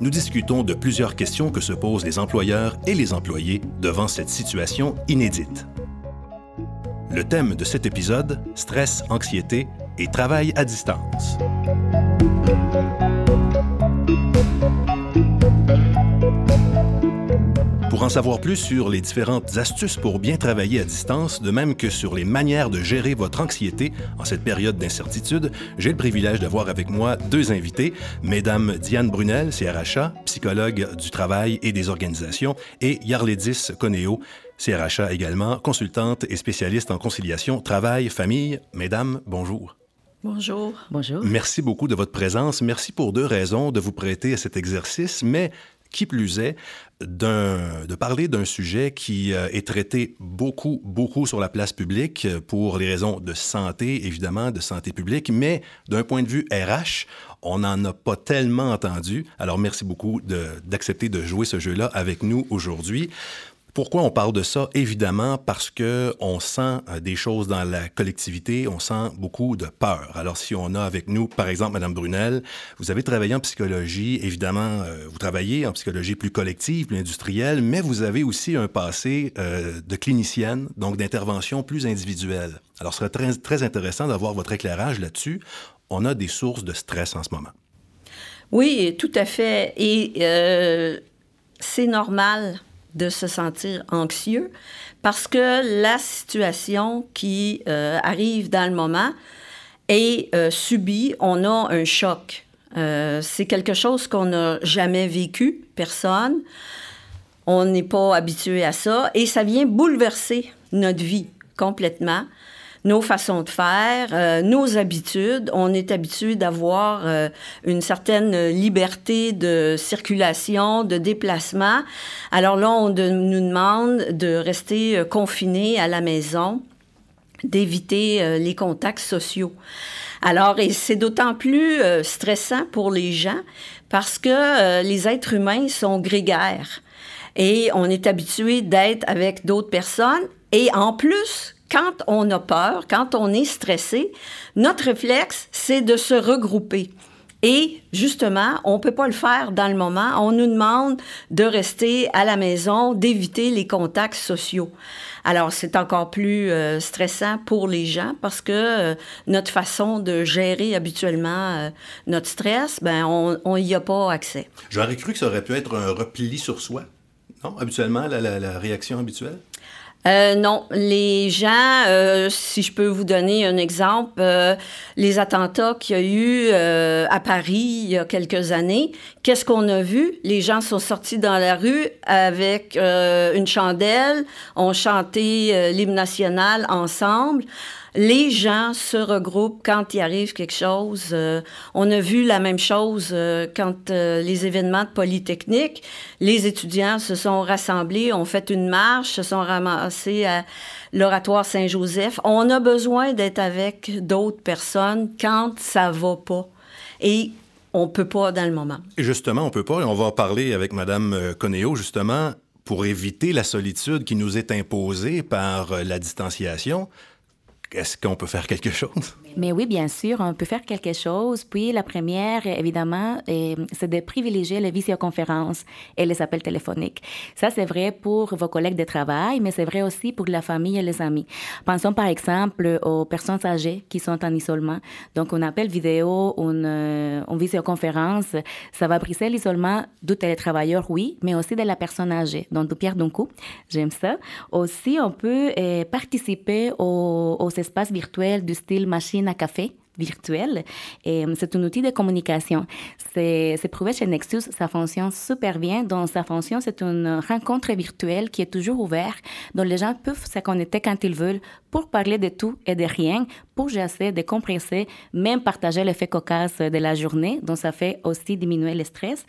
nous discutons de plusieurs questions que se posent les employeurs et les employés devant cette situation inédite. Le thème de cet épisode, stress, anxiété et travail à distance. Pour en savoir plus sur les différentes astuces pour bien travailler à distance, de même que sur les manières de gérer votre anxiété en cette période d'incertitude, j'ai le privilège d'avoir avec moi deux invités, Mesdames Diane Brunel, CRHA, psychologue du travail et des organisations, et Yarledis Coneo, CRHA également, consultante et spécialiste en conciliation travail-famille. Mesdames, bonjour. Bonjour. Bonjour. Merci beaucoup de votre présence. Merci pour deux raisons de vous prêter à cet exercice, mais qui plus est, de parler d'un sujet qui euh, est traité beaucoup, beaucoup sur la place publique pour les raisons de santé, évidemment, de santé publique, mais d'un point de vue RH, on n'en a pas tellement entendu. Alors, merci beaucoup d'accepter de, de jouer ce jeu-là avec nous aujourd'hui. Pourquoi on parle de ça? Évidemment parce que on sent euh, des choses dans la collectivité, on sent beaucoup de peur. Alors si on a avec nous, par exemple, Madame Brunel, vous avez travaillé en psychologie, évidemment, euh, vous travaillez en psychologie plus collective, plus industrielle, mais vous avez aussi un passé euh, de clinicienne, donc d'intervention plus individuelle. Alors ce serait très, très intéressant d'avoir votre éclairage là-dessus. On a des sources de stress en ce moment. Oui, tout à fait. Et c'est normal de se sentir anxieux parce que la situation qui euh, arrive dans le moment est euh, subie, on a un choc. Euh, c'est quelque chose qu'on n'a jamais vécu, personne. On n'est pas habitué à ça et ça vient bouleverser notre vie complètement nos façons de faire, euh, nos habitudes. On est habitué d'avoir euh, une certaine liberté de circulation, de déplacement. Alors là, on nous demande de rester euh, confinés à la maison, d'éviter les contacts sociaux. Alors, c'est d'autant plus stressant pour les gens parce que les êtres humains sont grégaires et on est habitué d'être avec d'autres personnes. Et en plus, quand on a peur, quand on est stressé, notre réflexe, c'est de se regrouper. Et justement, on ne peut pas le faire dans le moment. On nous demande de rester à la maison, d'éviter les contacts sociaux. Alors, c'est encore plus euh, stressant pour les gens parce que euh, notre façon de gérer habituellement euh, notre stress, ben, on n'y a pas accès. J'aurais cru que ça aurait pu être un repli sur soi. Non, habituellement, la réaction habituelle? Euh, non, les gens, euh, si je peux vous donner un exemple, euh, les attentats qu'il y a eu à Paris il y a quelques années, qu'est-ce qu'on a vu? Les gens sont sortis dans la rue avec une chandelle, ont chanté l'hymne national ensemble les gens se regroupent quand il arrive quelque chose. Euh, on a vu la même chose euh, quand euh, les événements de Polytechnique, les étudiants se sont rassemblés, ont fait une marche, se sont ramassés à l'oratoire Saint-Joseph. On a besoin d'être avec d'autres personnes quand ça va pas. Et on peut pas dans le moment. Justement, on peut pas. Et on va en parler avec Mme Conéo, justement, pour éviter la solitude qui nous est imposée par la distanciation. Est-ce qu'on peut faire quelque chose? Mais oui, bien sûr, on peut faire quelque chose. Puis la première, évidemment, c'est de privilégier les visioconférences et les appels téléphoniques. Ça, c'est vrai pour vos collègues de travail, mais c'est vrai aussi pour la famille et les amis. Pensons par exemple aux personnes âgées qui sont en isolement. Donc, un appel vidéo, une, euh, une visioconférence, ça va briser l'isolement du télétravailleur, oui, mais aussi de la personne âgée. Donc, du pierre d'un coup, j'aime ça. Aussi, on peut euh, participer aux espaces virtuels du style machine à café virtuel. Et euh, c'est un outil de communication. C'est prouvé chez Nexus, ça fonctionne super bien. Donc, sa fonction, c'est une rencontre virtuelle qui est toujours ouverte, dont les gens peuvent se connecter quand ils veulent pour parler de tout et de rien, pour jasser, décompresser, même partager l'effet cocasse de la journée. Donc, ça fait aussi diminuer le stress.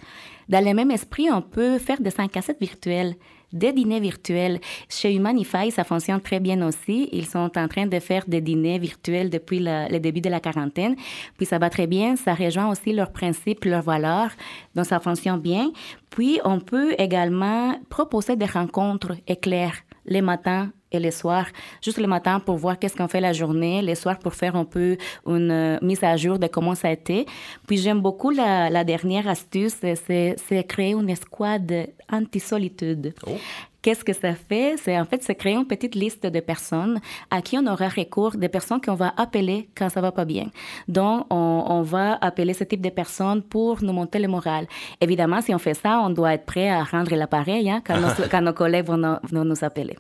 Dans le même esprit, on peut faire des 5 cassettes virtuelles des dîners virtuels. Chez Humanify, ça fonctionne très bien aussi. Ils sont en train de faire des dîners virtuels depuis le, début de la quarantaine. Puis ça va très bien. Ça rejoint aussi leurs principes, leurs valeurs. Donc ça fonctionne bien. Puis on peut également proposer des rencontres éclairs les matins et les soirs, juste le matin pour voir qu'est-ce qu'on fait la journée, les soirs pour faire un peu une euh, mise à jour de comment ça a été. Puis j'aime beaucoup la, la, dernière astuce, c'est créer une escouade anti-solitude. Oh. Qu'est-ce que ça fait? C'est en fait, c'est créer une petite liste de personnes à qui on aura recours, des personnes qu'on va appeler quand ça va pas bien. Donc, on, on, va appeler ce type de personnes pour nous monter le moral. Évidemment, si on fait ça, on doit être prêt à rendre l'appareil hein, quand, nos, quand, nos, collègues vont, vont nous appeler.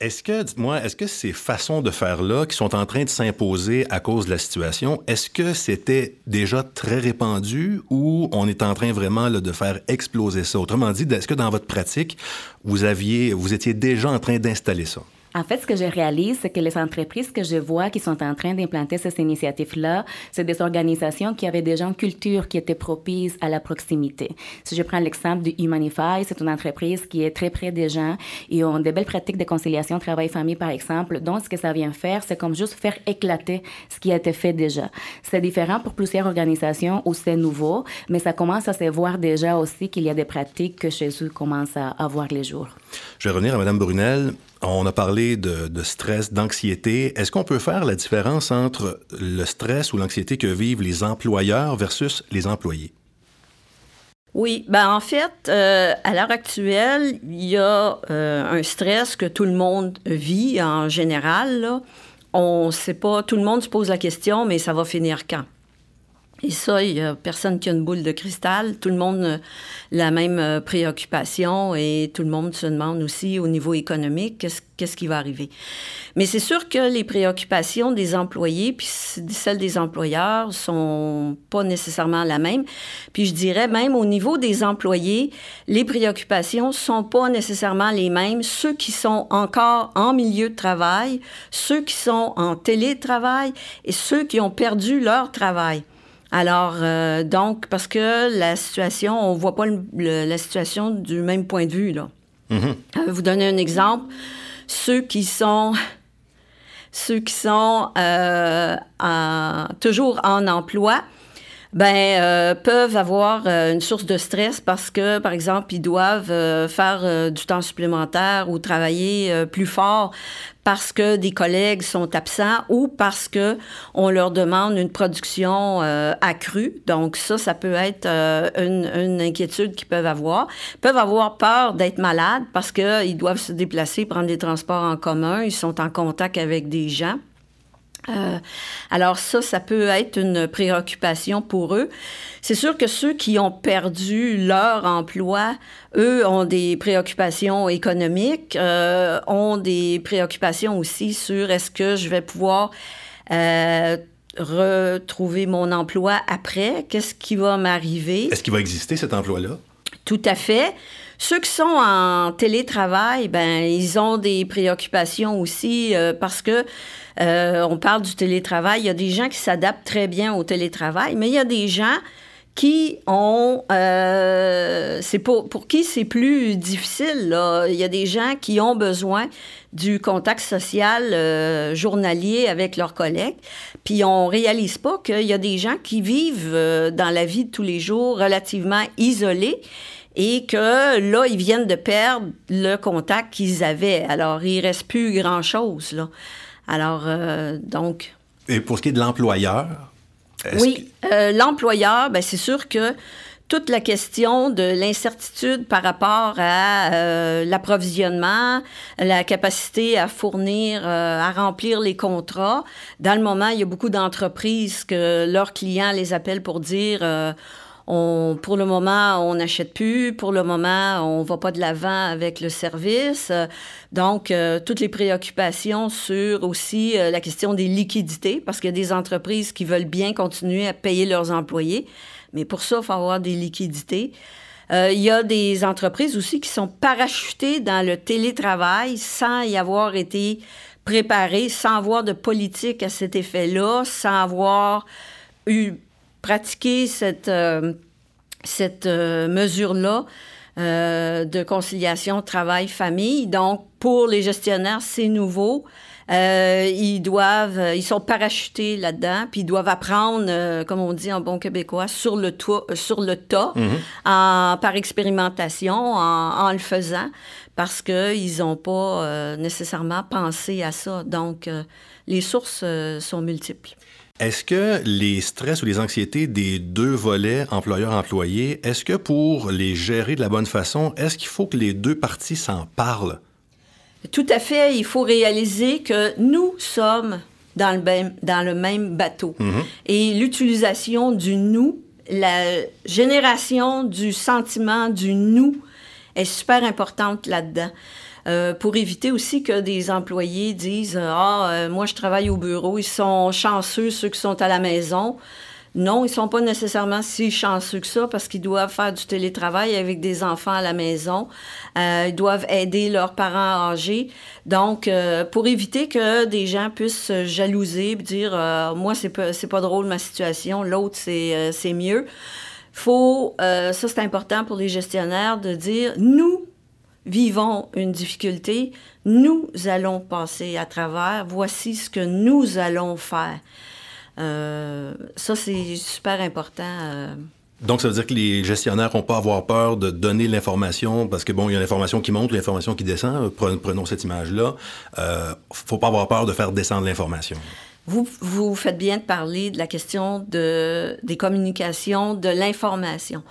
Est-ce que, dites-moi, est-ce que ces façons de faire-là qui sont en train de s'imposer à cause de la situation, est-ce que c'était déjà très répandu ou on est en train vraiment là, de faire exploser ça? Autrement dit, est-ce que dans votre pratique, vous aviez, vous étiez déjà en train d'installer ça? En fait, ce que je réalise, c'est que les entreprises que je vois qui sont en train d'implanter ces initiatives-là, c'est des organisations qui avaient déjà une culture qui était propice à la proximité. Si je prends l'exemple de Humanify, c'est une entreprise qui est très près des gens et ont des belles pratiques de conciliation travail-famille, par exemple. Donc, ce que ça vient faire, c'est comme juste faire éclater ce qui a été fait déjà. C'est différent pour plusieurs organisations où c'est nouveau, mais ça commence à se voir déjà aussi qu'il y a des pratiques que chez eux commencent à, à voir les jours. Je vais revenir à Mme Brunel. On a parlé de, stress, d'anxiété. Est-ce qu'on peut faire la différence entre le stress ou l'anxiété que vivent les employeurs versus les employés? Oui, ben en fait, euh, à l'heure actuelle, il y a euh, un stress que tout le monde vit en général. On ne sait pas, tout le monde se pose la question, mais ça va finir quand? Et ça, il n'y a personne qui a une boule de cristal. Tout le monde a la même euh, préoccupation et tout le monde se demande aussi au niveau économique qu'est-ce, qui va arriver. Mais c'est sûr que les préoccupations des employés puis celles des employeurs sont pas nécessairement la même. Puis je dirais même au niveau des employés, les préoccupations sont pas nécessairement les mêmes. Ceux qui sont encore en milieu de travail, ceux qui sont en télétravail et ceux qui ont perdu leur travail. Alors, euh, donc, parce que la situation, on ne voit pas la situation du même point de vue, là. Mm-hmm. Euh, vous donner un exemple. Ceux qui sont ceux qui sont euh, toujours en emploi, ben peuvent avoir une source de stress parce que, par exemple, ils doivent faire du temps supplémentaire ou travailler plus fort parce que des collègues sont absents ou parce que on leur demande une production euh, accrue. Donc ça, ça peut être euh, une, une, inquiétude qu'ils peuvent avoir. Ils peuvent avoir peur d'être malades parce qu'ils doivent se déplacer, prendre des transports en commun, ils sont en contact avec des gens. Euh, alors ça, ça peut être une préoccupation pour eux. C'est sûr que ceux qui ont perdu leur emploi, eux, ont des préoccupations économiques, euh, ont des préoccupations aussi sur est-ce que je vais pouvoir euh, retrouver mon emploi après, qu'est-ce qui va m'arriver? Est-ce qu'il va exister cet emploi-là? Tout à fait. Ceux qui sont en télétravail, ben ils ont des préoccupations aussi euh, parce que euh, on parle du télétravail. Il y a des gens qui s'adaptent très bien au télétravail, mais il y a des gens qui ont... Euh, c'est pour, pour qui c'est plus difficile. Là. Il y a des gens qui ont besoin du contact social journalier avec leurs collègues. Puis on réalise pas qu'il y a des gens qui vivent dans la vie de tous les jours relativement isolés et que là, ils viennent de perdre le contact qu'ils avaient. Alors, il reste plus grand-chose, là. Alors, euh, donc... Et pour ce qui est de l'employeur, oui, euh, l'employeur, ben, c'est sûr que toute la question de l'incertitude par rapport à euh, l'approvisionnement, la capacité à fournir, euh, à remplir les contrats. Dans le moment, il y a beaucoup d'entreprises que leurs clients les appellent pour dire pour le moment, on n'achète plus. Pour le moment, on va pas de l'avant avec le service. Donc, euh, toutes les préoccupations sur aussi euh, la question des liquidités, parce qu'il y a des entreprises qui veulent bien continuer à payer leurs employés. Mais pour ça, il faut avoir des liquidités. Euh, il y a des entreprises aussi qui sont parachutées dans le télétravail sans y avoir été préparées, sans avoir de politique à cet effet-là, sans avoir eu pratiqué cette, euh, cette euh, mesure-là. de conciliation travail-famille. Donc, pour les gestionnaires, c'est nouveau. Euh, ils doivent, euh, ils sont parachutés là-dedans, puis ils doivent apprendre, euh, comme on dit en bon québécois, sur le, toit, sur le tas, Mhm. en, par expérimentation, en, en le faisant, parce qu'ils n'ont pas nécessairement pensé à ça. Donc, les sources sont multiples. Est-ce que les stress ou les anxiétés des deux volets employeur-employé, est-ce que pour les gérer de la bonne façon, est-ce qu'il faut que les deux parties s'en parlent? Tout à fait. Il faut réaliser que nous sommes dans le même, dans le même bateau. Et l'utilisation du nous, la génération du sentiment du nous est super importante là-dedans. Euh, pour éviter aussi que des employés disent Ah, euh, moi, je travaille au bureau, ils sont chanceux, ceux qui sont à la maison. Non, ils sont pas nécessairement si chanceux que ça parce qu'ils doivent faire du télétravail avec des enfants à la maison. Euh, ils doivent aider leurs parents âgés. Donc, euh, pour éviter que des gens puissent se jalouser dire euh, Moi, c'est pas, c'est pas drôle ma situation, l'autre, c'est, euh, c'est mieux. Faut, euh, ça, c'est important pour les gestionnaires de dire Nous vivons une difficulté, nous allons passer à travers, voici ce que nous allons faire. Euh, ça, c'est super important. euh. Donc, ça veut dire que les gestionnaires n'ont pas à avoir peur de donner l'information, parce que, bon, il y a l'information qui monte, l'information qui descend. Pre- Prenons cette image-là. Euh, faut pas avoir peur de faire descendre l'information. Vous, vous faites bien de parler de la question de, des communications, de l'information.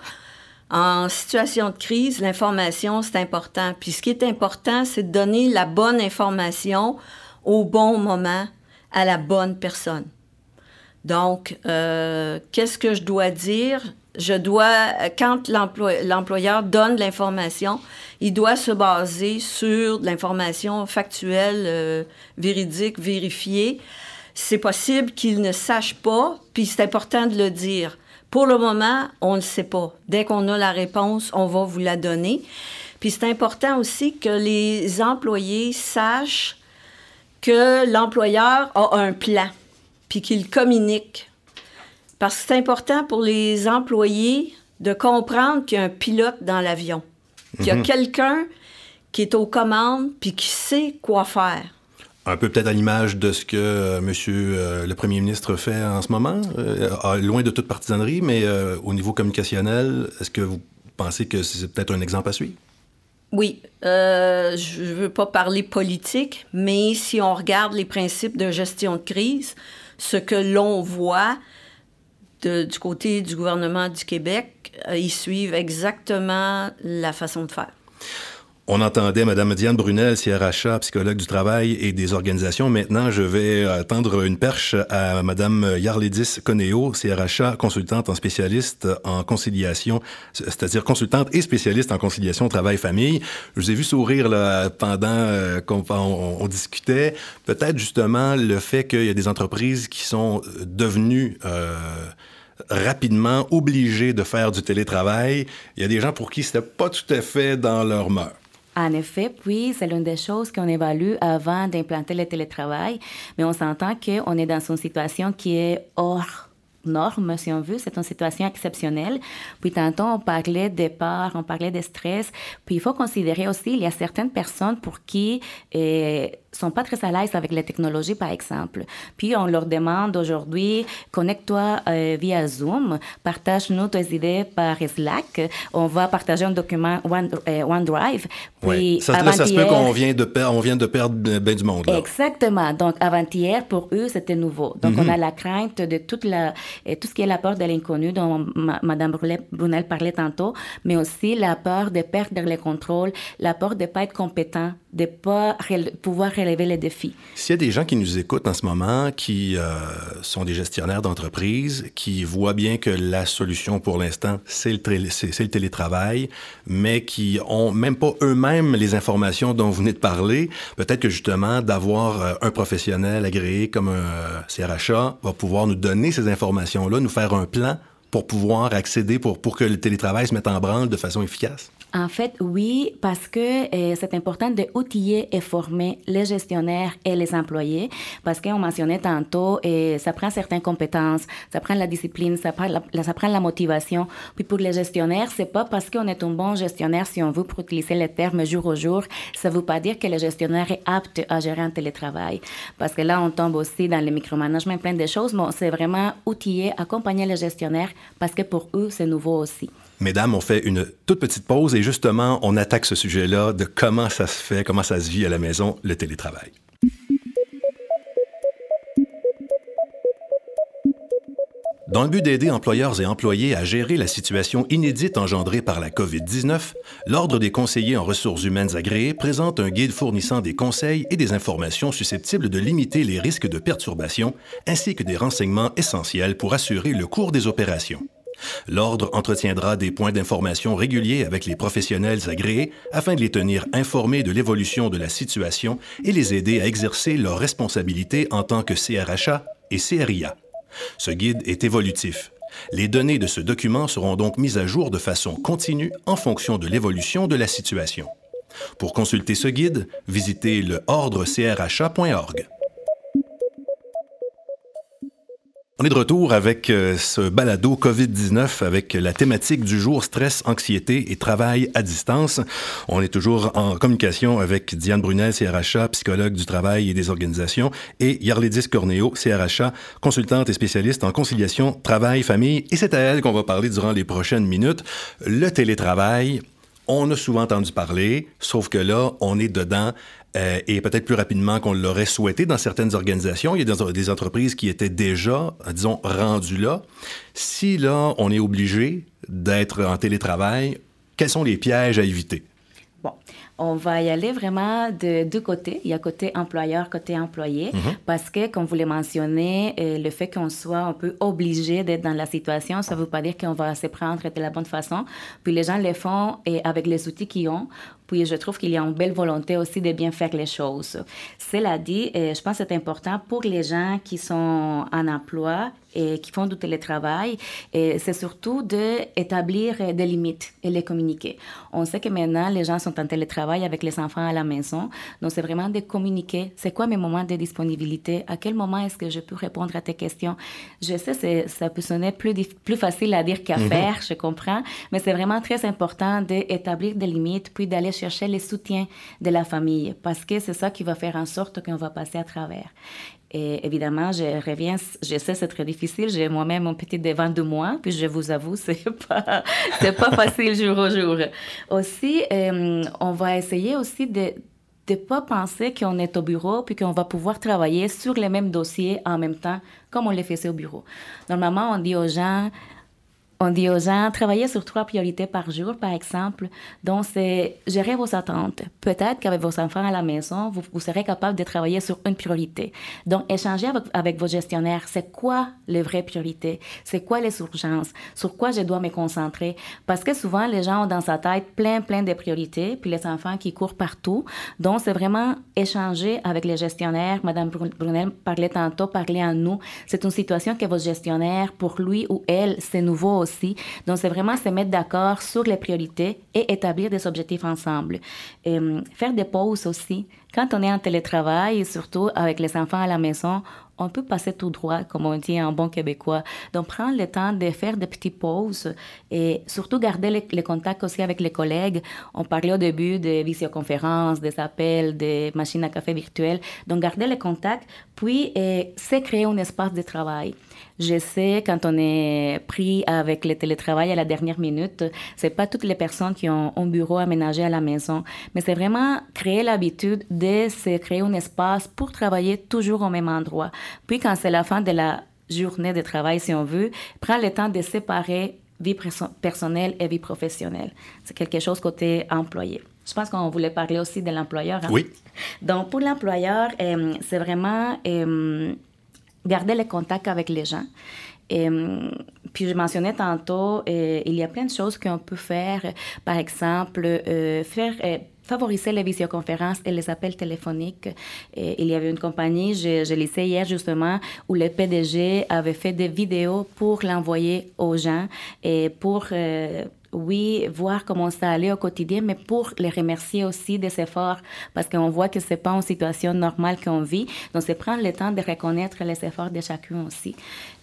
En situation de crise, l'information, c'est important. Puis ce qui est important, c'est de donner la bonne information au bon moment à la bonne personne. Donc, euh, qu'est-ce que je dois dire? Je dois, quand l'employeur donne l'information, il doit se baser sur de l'information factuelle, euh, véridique, vérifiée. C'est possible qu'il ne sache pas, puis c'est important de le dire. Pour le moment, on ne le sait pas. Dès qu'on a la réponse, on va vous la donner. Puis c'est important aussi que les employés sachent que l'employeur a un plan, puis qu'il communique. Parce que c'est important pour les employés de comprendre qu'il y a un pilote dans l'avion, qu'il y a quelqu'un qui est aux commandes, puis qui sait quoi faire. Un peu peut-être à l'image de ce que euh, Monsieur euh, le Premier ministre fait en ce moment, euh, loin de toute partisanerie, mais euh, au niveau communicationnel, est-ce que vous pensez que c'est peut-être un exemple à suivre? Oui, je ne veux pas parler politique, mais si on regarde les principes de gestion de crise, ce que l'on voit du côté du gouvernement du Québec, ils suivent exactement la façon de faire. On entendait Mme Diane Brunel, CRHA, psychologue du travail et des organisations. Maintenant, je vais tendre une perche à Mme Yarledis Coneo, CRHA, consultante en spécialiste en conciliation, c'est-à-dire consultante et spécialiste en conciliation travail-famille. Je vous ai vu sourire là, pendant euh, qu'on on- on discutait. Peut-être justement le fait qu'il y a des entreprises qui sont devenues... euh, rapidement obligées de faire du télétravail. Il y a des gens pour qui c'était pas tout à fait dans leur mœurs. En effet, puis c'est l'une des choses qu'on évalue avant d'implanter le télétravail, mais on s'entend qu'on est dans une situation qui est hors norme, si on veut. C'est une situation exceptionnelle. Puis tantôt, on parlait des peurs, on parlait de stress. Puis il faut considérer aussi, il y a certaines personnes pour qui euh, sont pas très à l'aise avec la technologie, par exemple. Puis on leur demande aujourd'hui, connecte-toi euh, via Zoom, partage-nous tes idées par Slack. On va partager un document One, euh, OneDrive. Puis Ça, là, ça se peut qu'on vient de per- on vient de perdre bien du monde. Là. Exactement. Donc, avant-hier, pour eux, c'était nouveau. Donc, Mhm. on a la crainte de toute la, tout ce qui est la peur de l'inconnu dont Mme Brunel, parlait tantôt, mais aussi la peur de perdre le contrôle, la peur de ne pas être compétent, de ne pas pouvoir S'il y a des gens qui nous écoutent en ce moment, qui euh, sont des gestionnaires d'entreprise, qui voient bien que la solution pour l'instant, c'est le, télétravail, mais qui ont même pas eux-mêmes les informations dont vous venez de parler, peut-être que justement d'avoir euh, un professionnel agréé comme un euh, CRHA va pouvoir nous donner ces informations-là, nous faire un plan pour pouvoir accéder, pour que le télétravail se mette en branle de façon efficace? En fait, oui, parce que euh, c'est important d'outiller et former les gestionnaires et les employés, parce qu'on mentionnait tantôt, et ça prend certaines compétences, ça prend la discipline, ça prend la, motivation. Puis pour les gestionnaires, c'est pas parce qu'on est un bon gestionnaire, si on veut, pour utiliser les termes jour au jour, ça veut pas dire que le gestionnaire est apte à gérer un télétravail. Parce que là, on tombe aussi dans le micromanagement, plein de choses, mais c'est vraiment outiller, accompagner les gestionnaires, parce que pour eux, c'est nouveau aussi. Mesdames, on fait une toute petite pause et justement, on attaque ce sujet-là de comment ça se fait, comment ça se vit à la maison, le télétravail. Dans le but d'aider employeurs et employés à gérer la situation inédite engendrée par la COVID-19, l'Ordre des conseillers en ressources humaines agréés présente un guide fournissant des conseils et des informations susceptibles de limiter les risques de perturbation, ainsi que des renseignements essentiels pour assurer le cours des opérations. L'Ordre entretiendra des points d'information réguliers avec les professionnels agréés afin de les tenir informés de l'évolution de la situation et les aider à exercer leurs responsabilités en tant que CRHA et CRIA. Ce guide est évolutif. Les données de ce document seront donc mises à jour de façon continue en fonction de l'évolution de la situation. Pour consulter ce guide, visitez le ordrecrha.org. On est de retour avec euh, ce balado COVID-19 avec la thématique du jour stress, anxiété et travail à distance. On est toujours en communication avec Diane Brunel, CRHA, psychologue du travail et des organisations, et Yarledis Corneo, CRHA, consultante et spécialiste en conciliation travail-famille. Et c'est à elle qu'on va parler durant les prochaines minutes. Le télétravail, on a souvent entendu parler, sauf que là, on est dedans euh, et peut-être plus rapidement qu'on l'aurait souhaité dans certaines organisations. Il y a des, entreprises qui étaient déjà, disons, rendues là. Si là, on est obligé d'être en télétravail, quels sont les pièges à éviter? Bon, on va y aller vraiment de deux côtés. Il y a côté employeur, côté employé, mhm. parce que, comme vous l'avez mentionné, euh, le fait qu'on soit un peu obligé d'être dans la situation, ça ne veut pas dire qu'on va se prendre de la bonne façon. Puis les gens le font et avec les outils qu'ils ont puis je trouve qu'il y a une belle volonté aussi de bien faire les choses. Cela dit, euh, je pense que c'est important pour les gens qui sont en emploi et qui font du télétravail, c'est surtout d'établir des limites et les communiquer. On sait que maintenant, les gens sont en télétravail avec les enfants à la maison, donc c'est vraiment de communiquer. C'est quoi mes moments de disponibilité? À quel moment est-ce que je peux répondre à tes questions? Je sais, ça peut sonner plus, plus facile à dire qu'à mm-hmm. faire, je comprends, mais c'est vraiment très important d'établir des limites, puis d'aller chercher les soutiens de la famille, parce que c'est ça qui va faire en sorte qu'on va passer à travers. Et évidemment, je reviens, je sais, c'est très difficile. J'ai moi-même mon petit devant de moi, puis je vous avoue, c'est pas, c'est pas facile jour au jour. Aussi, euh, on va essayer aussi de ne pas penser qu'on est au bureau puis qu'on va pouvoir travailler sur les mêmes dossiers en même temps comme on les faisait au bureau. Normalement, on dit aux gens, on dit aux gens, travaillez sur trois priorités par jour, par exemple. Donc, c'est gérer vos attentes. Peut-être qu'avec vos enfants à la maison, vous, serez capable de travailler sur une priorité. Donc, échangez avec, avec vos gestionnaires. C'est quoi les vraies priorités? C'est quoi les urgences? Sur quoi je dois me concentrer? Parce que souvent, les gens ont dans sa tête plein, plein de priorités, puis les enfants qui courent partout. Donc, c'est vraiment échanger avec les gestionnaires. Madame Brunel parlait tantôt, parler à nous. C'est une situation que votre gestionnaire, pour lui ou elle, c'est nouveau donc, c'est vraiment se mettre d'accord sur les priorités et établir des objectifs ensemble. Hum, faire des pauses aussi. Quand on est en télétravail, surtout avec les enfants à la maison, on peut passer tout droit, comme on dit en bon québécois. Donc, prendre le temps de faire des petites pauses et surtout garder les, contacts aussi avec les collègues. On parlait au début des visioconférences, des appels, des machines à café virtuelles. Donc, garder les contacts, puis c'est créer un espace de travail. Je sais, quand on est pris avec le télétravail à la dernière minute, c'est pas toutes les personnes qui ont un bureau aménagé à la maison, mais c'est vraiment créer l'habitude de se créer un espace pour travailler toujours au même endroit. Puis quand c'est la fin de la journée de travail, si on veut, prendre le temps de séparer vie personnelle et vie professionnelle. C'est quelque chose côté employé. Je pense qu'on voulait parler aussi de l'employeur. Hein? Oui. Donc, pour l'employeur, euh, c'est vraiment euh, garder le contact avec les gens. Et, hum, puis je mentionnais tantôt, euh, il y a plein de choses qu'on peut faire. Par exemple, euh, faire, euh, favoriser les visioconférences et les appels téléphoniques. Il y avait une compagnie, je, je lisais hier justement, où le PDG avait fait des vidéos pour l'envoyer aux gens et pour oui, voir comment ça allait au quotidien, mais pour les remercier aussi des efforts, parce qu'on voit que c'est pas une situation normale qu'on vit. Donc, c'est prendre le temps de reconnaître les efforts de chacun aussi.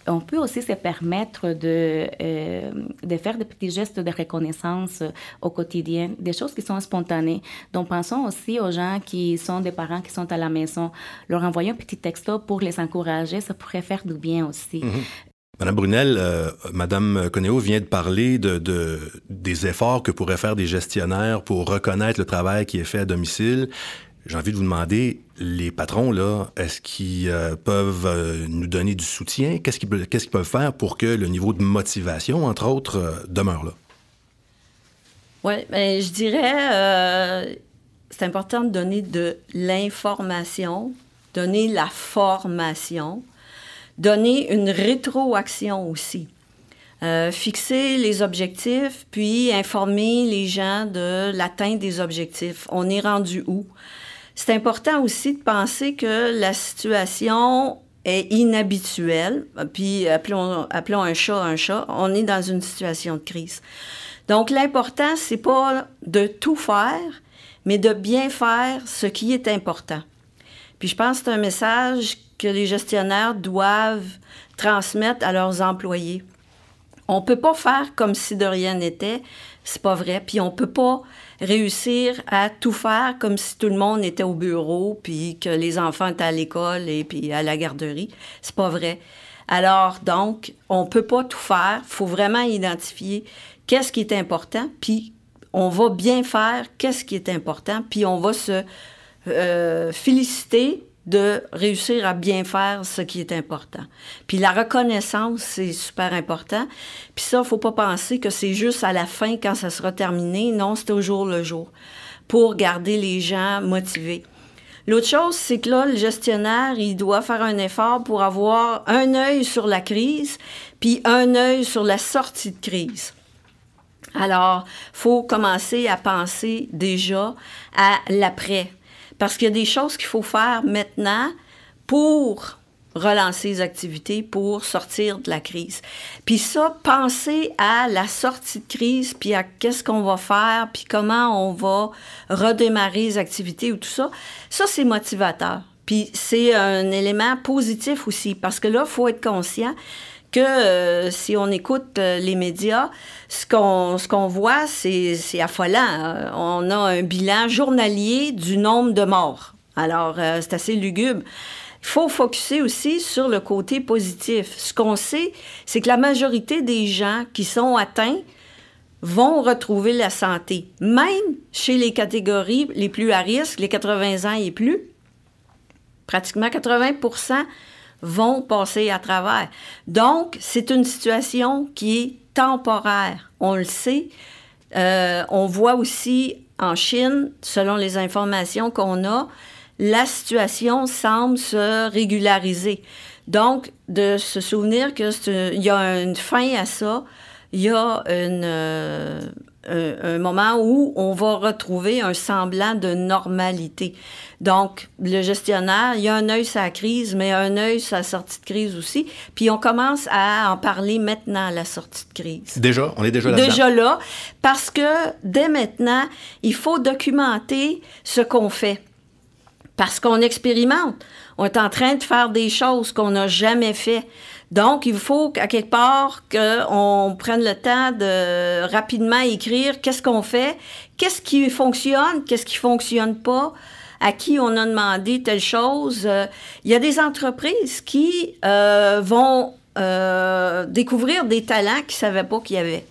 On peut aussi se permettre de, euh, de faire des petits gestes de reconnaissance au quotidien, des choses qui sont spontanées. Donc, pensons aussi aux gens qui sont des parents qui sont à la maison. Leur envoyer un petit texto pour les encourager, ça pourrait faire du bien aussi. Mm-hmm. Madame Brunel, euh, Madame Conéo vient de parler de, de, des efforts que pourraient faire des gestionnaires pour reconnaître le travail qui est fait à domicile. J'ai envie de vous demander, les patrons, là, est-ce qu'ils euh, peuvent euh, nous donner du soutien? Qu'est-ce qu'ils, qu'est-ce qu'ils peuvent faire pour que le niveau de motivation, entre autres, euh, demeure là? Oui, ben, je dirais, c'est important de donner de l'information, donner la formation, donner une rétroaction aussi. Euh, fixer les objectifs, puis informer les gens de l'atteinte des objectifs. On est rendu où? C'est important aussi de penser que la situation est inhabituelle, puis appelons, appelons un chat un chat, on est dans une situation de crise. Donc l'important, c'est pas de tout faire, mais de bien faire ce qui est important. Puis je pense que c'est un message que les gestionnaires doivent transmettre à leurs employés. On peut pas faire comme si de rien n'était, c'est pas vrai. Puis on peut pas réussir à tout faire comme si tout le monde était au bureau, puis que les enfants étaient à l'école et puis à la garderie. C'est pas vrai. Alors donc, on peut pas tout faire. Faut vraiment identifier qu'est-ce qui est important, puis on va bien faire qu'est-ce qui est important, puis on va se euh, féliciter de réussir à bien faire ce qui est important. Puis la reconnaissance, c'est super important. Puis ça, faut pas penser que c'est juste à la fin quand ça sera terminé. Non, c'est au jour le jour pour garder les gens motivés. L'autre chose, c'est que là, le gestionnaire, il doit faire un effort pour avoir un œil sur la crise, puis un œil sur la sortie de crise. Alors, faut commencer à penser déjà à l'après. Parce qu'il y a des choses qu'il faut faire maintenant pour relancer les activités pour sortir de la crise. Puis ça, penser à la sortie de crise, puis à qu'est-ce qu'on va faire, puis comment on va redémarrer les activités ou tout ça, ça, c'est motivateur. Puis c'est un élément positif aussi, parce que là, il faut être conscient que euh, si on écoute euh, les médias, ce qu'on ce qu'on voit, c'est affolant. Euh, on a un bilan journalier du nombre de morts. Alors, c'est assez lugubre. Il faut focuser aussi sur le côté positif. Ce qu'on sait, c'est que la majorité des gens qui sont atteints vont retrouver la santé, même chez les catégories les plus à risque, les 80 ans et plus. Pratiquement 80 vont passer à travers. Donc, c'est une situation qui est temporaire. On le sait. Euh, on voit aussi en Chine, selon les informations qu'on a, la situation semble se régulariser. Donc, de se souvenir qu'il y a une fin à ça, il y a une, euh, un, moment où on va retrouver un semblant de normalité. Donc, le gestionnaire, il y a un œil sur la crise, mais un œil sur la sortie de crise aussi. Puis on commence à en parler maintenant, la sortie de crise. Déjà, on est déjà là. Déjà là, parce que dès maintenant, il faut documenter ce qu'on fait. Parce qu'on expérimente. On est en train de faire des choses qu'on n'a jamais fait. Donc, il faut qu'à quelque part qu'on prenne le temps de rapidement écrire qu'est-ce qu'on fait, qu'est-ce qui fonctionne, qu'est-ce qui fonctionne pas, à qui on a demandé telle chose. Euh, il y a des entreprises qui euh, vont euh, découvrir des talents qu'ils ne savaient pas qu'il y avait.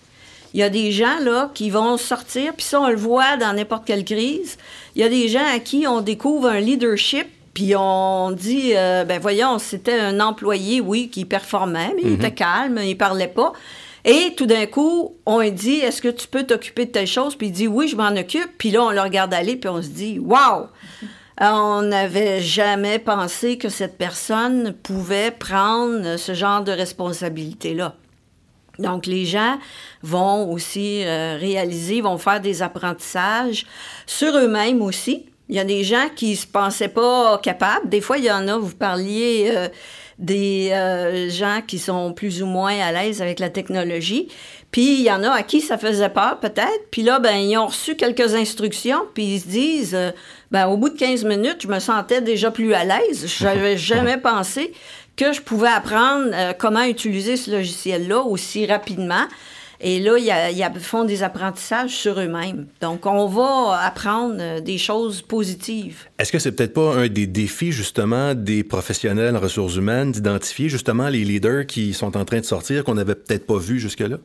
Il y a des gens là qui vont sortir, puis ça, on le voit dans n'importe quelle crise. Il y a des gens à qui on découvre un leadership puis on dit, ben voyons, c'était un employé, oui, qui performait, mais il était mhm. calme, il parlait pas. Et tout d'un coup, on dit, est-ce que tu peux t'occuper de telle chose? Puis il dit, oui, je m'en occupe. Puis là, on le regarde aller, puis on se dit, wow! On n'avait jamais pensé que cette personne pouvait prendre ce genre de responsabilité-là. Donc, les gens vont aussi euh, réaliser, vont faire des apprentissages sur eux-mêmes aussi. Il y a des gens qui se pensaient pas capables. Des fois, il y en a, vous parliez euh, des euh, gens qui sont plus ou moins à l'aise avec la technologie. Puis il y en a à qui ça faisait peur peut-être. Puis là, ben ils ont reçu quelques instructions, puis ils se disent, ben au bout de 15 minutes, je me sentais déjà plus à l'aise. Je n'avais jamais pensé que je pouvais apprendre euh, comment utiliser ce logiciel-là aussi rapidement. Et là, ils font des apprentissages sur eux-mêmes. Donc, on va apprendre euh, des choses positives. Est-ce que c'est peut-être pas un des défis, justement, des professionnels en ressources humaines d'identifier, justement, les leaders qui sont en train de sortir qu'on n'avait peut-être pas vu jusque-là?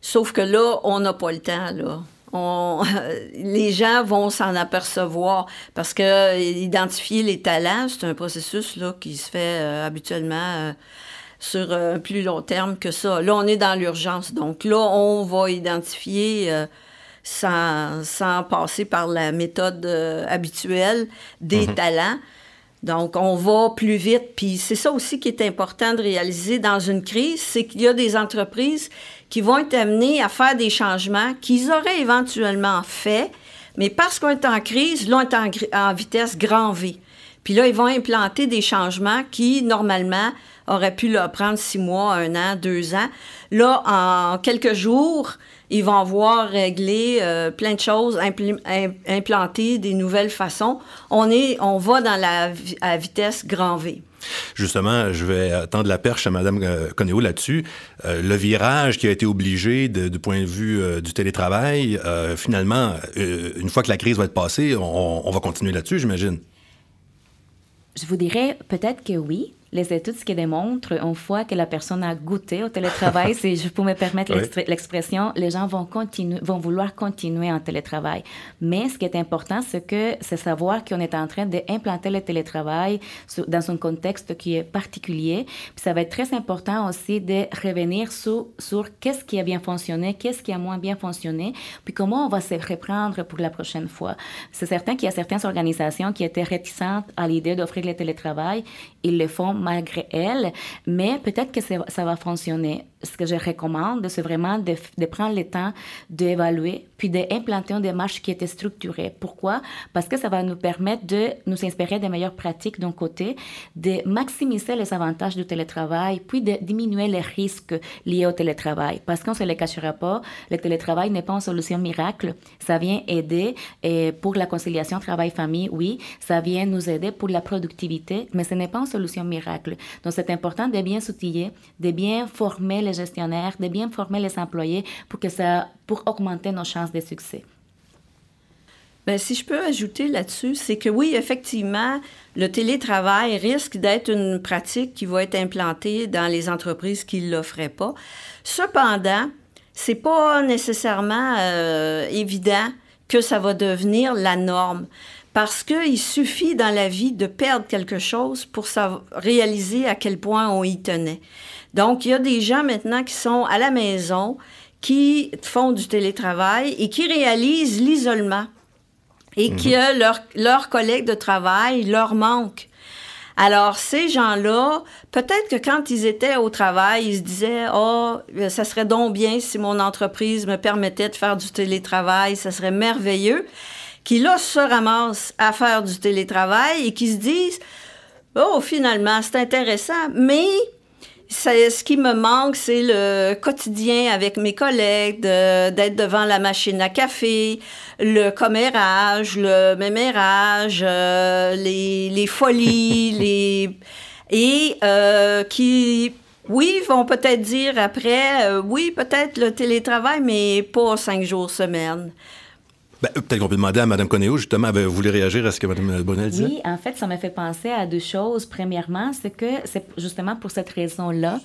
Sauf que là, on n'a pas le temps, là. les gens vont s'en apercevoir parce que euh, identifier les talents, c'est un processus là, qui se fait euh, habituellement euh, sur un plus long terme que ça. Là, on est dans l'urgence. Donc là, on va identifier sans, sans, passer par la méthode habituelle des mhm. talents. Donc, on va plus vite. Puis c'est ça aussi qui est important de réaliser dans une crise, c'est qu'il y a des entreprises qui vont être amenés à faire des changements qu'ils auraient éventuellement fait, mais parce qu'on est en crise, là, on est en, vitesse grand V. Puis là, ils vont implanter des changements qui, normalement, auraient pu leur prendre six mois, un an, deux ans. Là, en quelques jours, ils vont avoir réglé euh, plein de choses, implanter des nouvelles façons. On, est, on va dans la à vitesse grand V. Justement, je vais tendre la perche à Mme euh, Conéo là-dessus. Euh, le virage qui a été obligé du point de vue euh, du télétravail, finalement, une fois que la crise va être passée, on va continuer là-dessus, j'imagine. Je vous dirais peut-être que oui, les études, ce qui démontrent, une fois que la personne a goûté au télétravail, si je peux me permettre l'expression, les gens vont, continuer, vont vouloir continuer en télétravail. Mais ce qui est important, c'est que c'est savoir qu'on est en train d'implanter le télétravail dans un contexte qui est particulier. Puis ça va être très important aussi de revenir sur, sur qu'est-ce qui a bien fonctionné, qu'est-ce qui a moins bien fonctionné, puis comment on va se reprendre pour la prochaine fois. C'est certain qu'il y a certaines organisations qui étaient réticentes à l'idée d'offrir le télétravail. Ils le font malgré elle, mais peut-être que ça va fonctionner. Ce que je recommande, c'est vraiment de, prendre le temps d'évaluer, puis d'implanter une démarche qui était structurée. Pourquoi? Parce que ça va nous permettre de nous inspirer des meilleures pratiques d'un côté, de maximiser les avantages du télétravail, puis de diminuer les risques liés au télétravail. Parce qu'on ne se les cachera pas, le télétravail n'est pas une solution miracle. Ça vient aider pour la conciliation travail-famille, oui, ça vient nous aider pour la productivité, mais ce n'est pas une solution miracle. Donc, c'est important de bien s'outiller, de bien former les gestionnaires, de bien former les employés pour, que ça, pour augmenter nos chances de succès. Bien, si je peux ajouter là-dessus, c'est que oui, effectivement, le télétravail risque d'être une pratique qui va être implantée dans les entreprises qui ne l'offraient pas. Cependant, c'est pas nécessairement euh, évident que ça va devenir la norme parce qu'il suffit dans la vie de perdre quelque chose pour réaliser à quel point on y tenait. Donc, il y a des gens maintenant qui sont à la maison, qui font du télétravail et qui réalisent l'isolement et mhm. que leurs leur collègues de travail leur manquent. Alors, ces gens-là, peut-être que quand ils étaient au travail, ils se disaient, oh, ça serait donc bien si mon entreprise me permettait de faire du télétravail, ça serait merveilleux qui là se ramassent à faire du télétravail et qui se disent Oh, finalement, c'est intéressant, mais ce qui me manque, c'est le quotidien avec mes collègues, d'être devant la machine à café, le commérage, le mémérage, euh, les, les, folies, les... Et euh, qui, oui, vont peut-être dire après, euh, oui, peut-être le télétravail, mais pas cinq jours semaine. Ben, peut-être qu'on peut demander à Mme Conéo, justement, vous voulez réagir à ce que Mme Bonnel dit? Oui, en fait, ça m'a fait penser à deux choses. Premièrement, c'est que c'est justement pour cette raison-là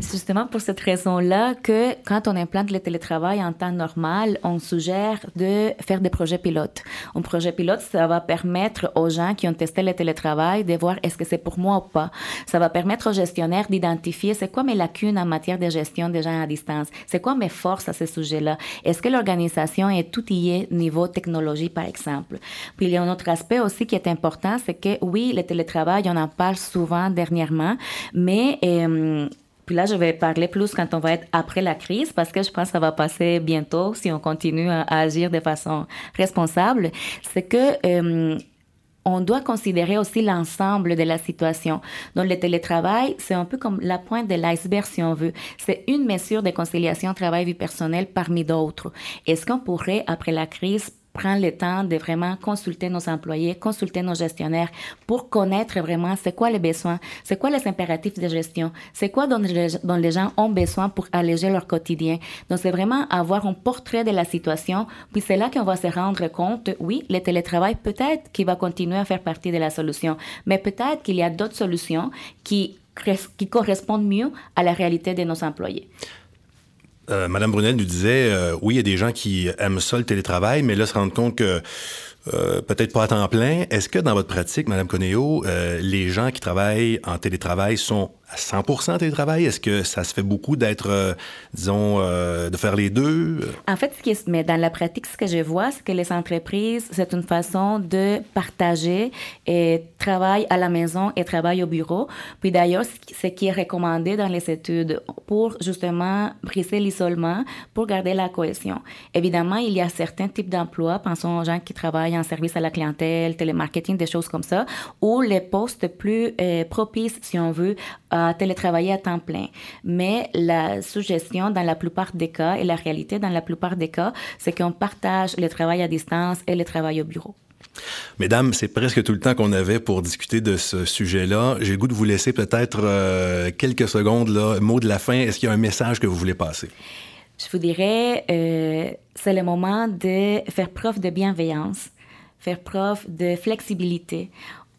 justement pour cette raison-là que quand on implante le télétravail en temps normal, on suggère de faire des projets pilotes. Un projet pilote, ça va permettre aux gens qui ont testé le télétravail de voir est-ce que c'est pour moi ou pas. Ça va permettre aux gestionnaires d'identifier c'est quoi mes lacunes en matière de gestion des gens à distance, c'est quoi mes forces à ce sujet-là? Est-ce que l'organisation est outillée niveau technologie, par exemple? Puis il y a un autre aspect aussi qui est important, c'est que oui, le télétravail, on en parle souvent dernièrement, mais euh, Puis là, je vais parler plus quand on va être après la crise, parce que je pense que ça va passer bientôt si on continue à, agir de façon responsable. C'est que euh, on doit considérer aussi l'ensemble de la situation. Donc, le télétravail, c'est un peu comme la pointe de l'iceberg, si on veut. C'est une mesure de conciliation travail-vie personnelle parmi d'autres. Est-ce qu'on pourrait, après la crise, prendre le temps de vraiment consulter nos employés, consulter nos gestionnaires pour connaître vraiment c'est quoi les besoins, c'est quoi les impératifs de gestion, c'est quoi dont les, gens ont besoin pour alléger leur quotidien. Donc, c'est vraiment avoir un portrait de la situation, puis c'est là qu'on va se rendre compte, oui, le télétravail peut-être qu'il va continuer à faire partie de la solution, mais peut-être qu'il y a d'autres solutions qui correspondent mieux à la réalité de nos employés. Euh, Madame Brunel nous disait, euh, oui, il y a des gens qui aiment ça le télétravail, mais là, se rendre compte que euh, peut-être pas à temps plein. Est-ce que dans votre pratique, Madame Coneo, les gens qui travaillent en télétravail sont 100% télétravail? Est-ce que ça se fait beaucoup d'être, euh, disons, euh, de faire les deux? En fait, ce qui est, mais dans la pratique, ce que je vois, c'est que les entreprises, c'est une façon de partager et travail à la maison et travail au bureau. Puis d'ailleurs, ce qui est recommandé dans les études pour justement briser l'isolement, pour garder la cohésion. Évidemment, il y a certains types d'emplois, pensons aux gens qui travaillent en service à la clientèle, télémarketing, des choses comme ça, ou les postes plus euh, propices, si on veut, à télétravailler à temps plein. Mais la suggestion dans la plupart des cas et la réalité dans la plupart des cas, c'est qu'on partage le travail à distance et le travail au bureau. Mesdames, c'est presque tout le temps qu'on avait pour discuter de ce sujet-là. J'ai le goût de vous laisser peut-être euh, quelques secondes, là, mot de la fin. Est-ce qu'il y a un message que vous voulez passer? Je vous dirais, euh, c'est le moment de faire preuve de bienveillance, faire preuve de flexibilité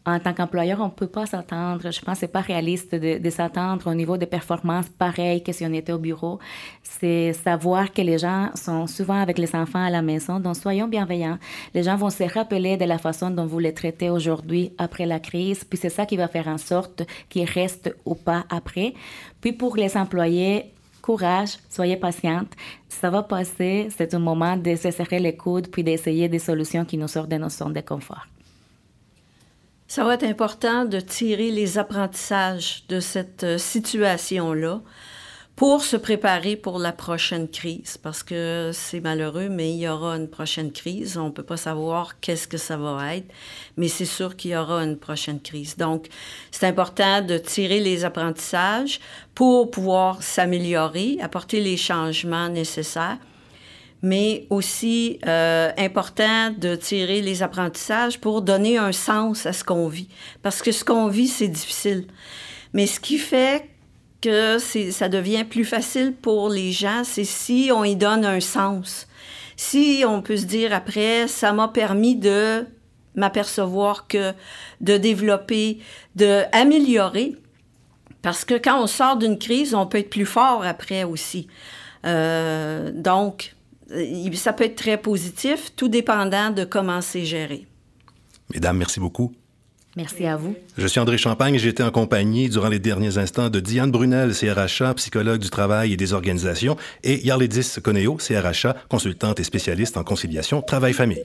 en tant qu'employeur, on ne peut pas s'attendre, je pense que ce n'est pas réaliste de, s'attendre au niveau de performance pareil que si on était au bureau. C'est savoir que les gens sont souvent avec les enfants à la maison, donc soyons bienveillants. Les gens vont se rappeler de la façon dont vous les traitez aujourd'hui après la crise, puis c'est ça qui va faire en sorte qu'ils restent ou pas après. Puis pour les employés, courage, soyez patiente, ça va passer, c'est un moment de se serrer les coudes puis d'essayer des solutions qui nous sortent de nos zones de confort. Ça va être important de tirer les apprentissages de cette euh, situation-là pour se préparer pour la prochaine crise, parce que c'est malheureux, mais il y aura une prochaine crise. On ne peut pas savoir qu'est-ce que ça va être, mais c'est sûr qu'il y aura une prochaine crise. Donc, c'est important de tirer les apprentissages pour pouvoir s'améliorer, apporter les changements nécessaires mais aussi euh, important de tirer les apprentissages pour donner un sens à ce qu'on vit. Parce que ce qu'on vit, c'est difficile. Mais ce qui fait que ça devient plus facile pour les gens, c'est si on y donne un sens. Si on peut se dire après, ça m'a permis de m'apercevoir que de développer, de parce que quand on sort d'une crise, on peut être plus fort après aussi. Euh, donc, ça peut être très positif, tout dépendant de comment c'est géré. Mesdames, merci beaucoup. Merci à vous. Je suis André Champagne et j'ai été en compagnie durant les derniers instants de Diane Brunel, CRHA, psychologue du travail et des organisations, et Yarledis Coneo, CRHA, consultante et spécialiste en conciliation travail-famille.